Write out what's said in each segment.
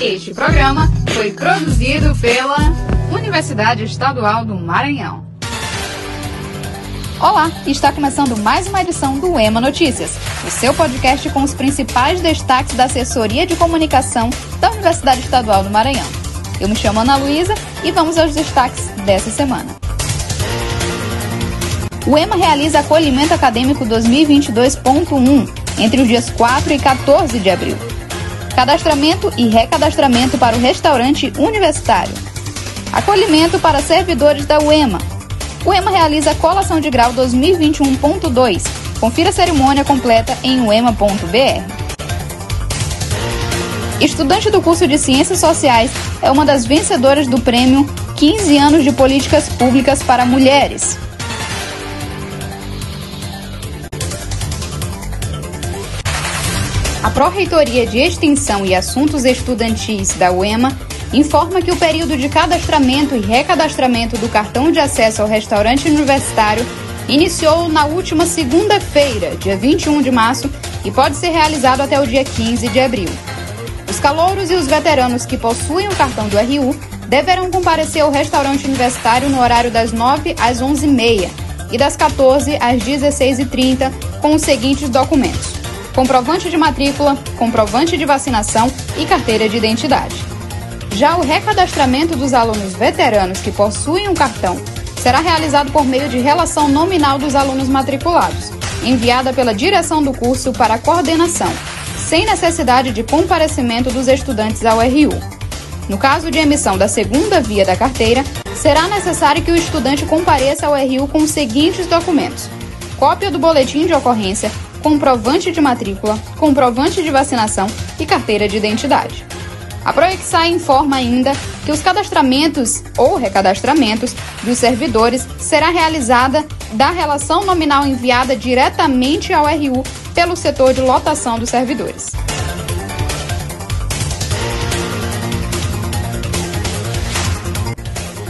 Este programa foi produzido pela Universidade Estadual do Maranhão. Olá, está começando mais uma edição do EMA Notícias, o seu podcast com os principais destaques da assessoria de comunicação da Universidade Estadual do Maranhão. Eu me chamo Ana Luísa e vamos aos destaques dessa semana. O EMA realiza acolhimento acadêmico 2022.1 entre os dias 4 e 14 de abril. Cadastramento e recadastramento para o restaurante universitário. Acolhimento para servidores da UEMA. O EMA realiza a colação de grau 2021.2. Confira a cerimônia completa em uema.br. Estudante do curso de Ciências Sociais é uma das vencedoras do prêmio 15 anos de políticas públicas para mulheres. Pró-Reitoria de Extensão e Assuntos Estudantis da UEMA informa que o período de cadastramento e recadastramento do cartão de acesso ao restaurante universitário iniciou na última segunda-feira, dia 21 de março, e pode ser realizado até o dia 15 de abril. Os calouros e os veteranos que possuem o cartão do RU deverão comparecer ao restaurante universitário no horário das 9 às 11h30 e das 14 às 16h30 com os seguintes documentos: comprovante de matrícula, comprovante de vacinação e carteira de identidade. Já o recadastramento dos alunos veteranos que possuem um cartão será realizado por meio de relação nominal dos alunos matriculados, enviada pela direção do curso para a coordenação, sem necessidade de comparecimento dos estudantes ao RU. No caso de emissão da segunda via da carteira, será necessário que o estudante compareça ao RU com os seguintes documentos: cópia do boletim de ocorrência comprovante de matrícula, comprovante de vacinação e carteira de identidade. A Proexai informa ainda que os cadastramentos ou recadastramentos dos servidores será realizada da relação nominal enviada diretamente ao RU pelo setor de lotação dos servidores.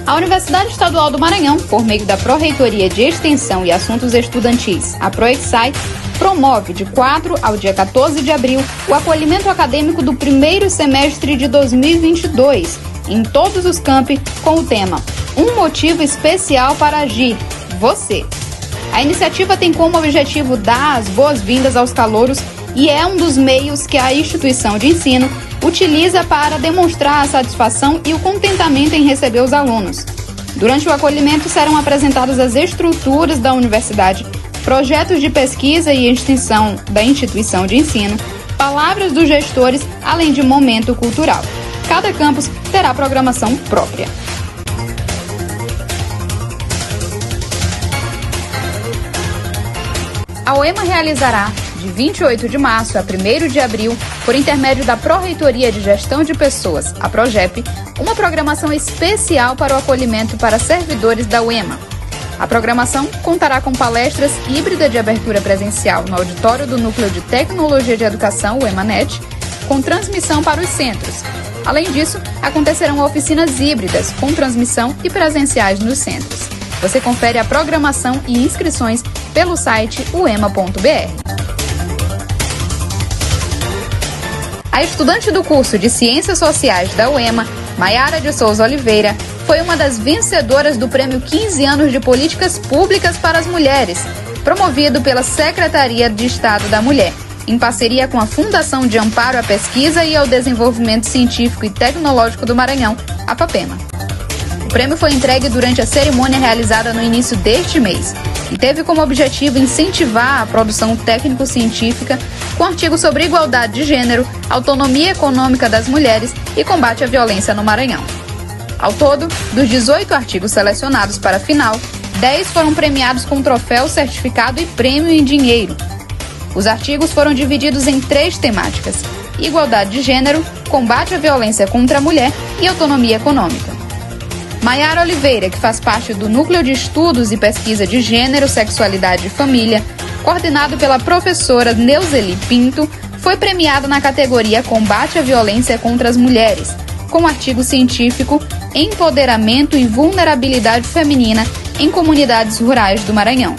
A Universidade Estadual do Maranhão, por meio da Pró-Reitoria de Extensão e Assuntos Estudantis, a Proexai, promove de 4 ao dia 14 de abril o acolhimento acadêmico do primeiro semestre de 2022 em todos os campi com o tema Um motivo especial para agir, você. A iniciativa tem como objetivo dar as boas-vindas aos calouros e é um dos meios que a instituição de ensino utiliza para demonstrar a satisfação e o contentamento em receber os alunos. Durante o acolhimento serão apresentadas as estruturas da universidade projetos de pesquisa e extensão da instituição de ensino, palavras dos gestores, além de momento cultural. Cada campus terá programação própria. A OEMA realizará, de 28 de março a 1 de abril, por intermédio da Pró-Reitoria de Gestão de Pessoas, a PROGEP, uma programação especial para o acolhimento para servidores da UEMA, a programação contará com palestras híbrida de abertura presencial no auditório do Núcleo de Tecnologia de Educação, o EMANET, com transmissão para os centros. Além disso, acontecerão oficinas híbridas com transmissão e presenciais nos centros. Você confere a programação e inscrições pelo site uema.br. A estudante do curso de Ciências Sociais da UEMA, Maiara de Souza Oliveira, foi uma das vencedoras do Prêmio 15 anos de Políticas Públicas para as Mulheres, promovido pela Secretaria de Estado da Mulher, em parceria com a Fundação de Amparo à Pesquisa e ao Desenvolvimento Científico e Tecnológico do Maranhão, a FAPEMA. O prêmio foi entregue durante a cerimônia realizada no início deste mês e teve como objetivo incentivar a produção técnico-científica com artigos sobre igualdade de gênero, autonomia econômica das mulheres e combate à violência no Maranhão. Ao todo, dos 18 artigos selecionados para a final, 10 foram premiados com troféu, certificado e prêmio em dinheiro. Os artigos foram divididos em três temáticas: igualdade de gênero, combate à violência contra a mulher e autonomia econômica. Maiara Oliveira, que faz parte do Núcleo de Estudos e Pesquisa de Gênero, Sexualidade e Família, coordenado pela professora Neuzeli Pinto, foi premiada na categoria Combate à Violência contra as Mulheres, com artigo científico Empoderamento e Vulnerabilidade Feminina em Comunidades Rurais do Maranhão.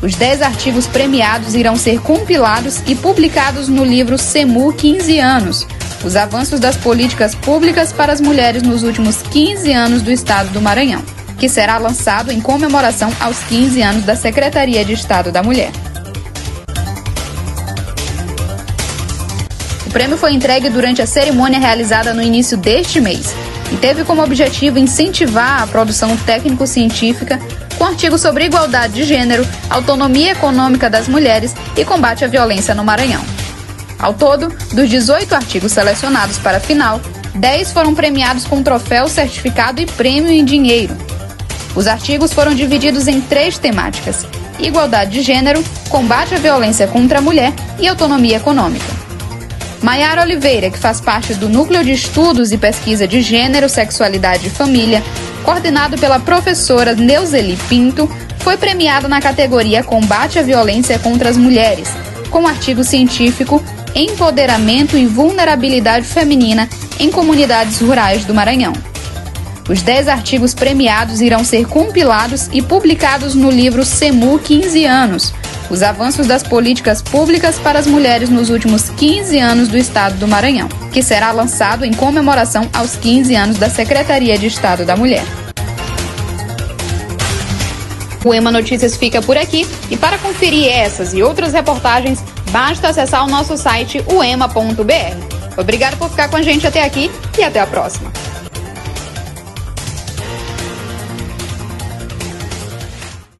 Os 10 artigos premiados irão ser compilados e publicados no livro SEMU 15 anos, os avanços das políticas públicas para as mulheres nos últimos 15 anos do estado do Maranhão, que será lançado em comemoração aos 15 anos da Secretaria de Estado da Mulher. O prêmio foi entregue durante a cerimônia realizada no início deste mês e teve como objetivo incentivar a produção técnico-científica com artigos sobre igualdade de gênero, autonomia econômica das mulheres e combate à violência no Maranhão. Ao todo, dos 18 artigos selecionados para a final, 10 foram premiados com troféu, certificado e prêmio em dinheiro. Os artigos foram divididos em três temáticas: igualdade de gênero, combate à violência contra a mulher e autonomia econômica. Maiara Oliveira, que faz parte do Núcleo de Estudos e Pesquisa de Gênero, Sexualidade e Família, coordenado pela professora Neuzeli Pinto, foi premiada na categoria Combate à Violência contra as Mulheres, com artigo científico Empoderamento e Vulnerabilidade Feminina em Comunidades Rurais do Maranhão. Os 10 artigos premiados irão ser compilados e publicados no livro SEMU 15 anos, os avanços das políticas públicas para as mulheres nos últimos 15 anos do estado do Maranhão, que será lançado em comemoração aos 15 anos da Secretaria de Estado da Mulher. O Ema Notícias fica por aqui e para conferir essas e outras reportagens, basta acessar o nosso site uema.br. Obrigado por ficar com a gente até aqui e até a próxima.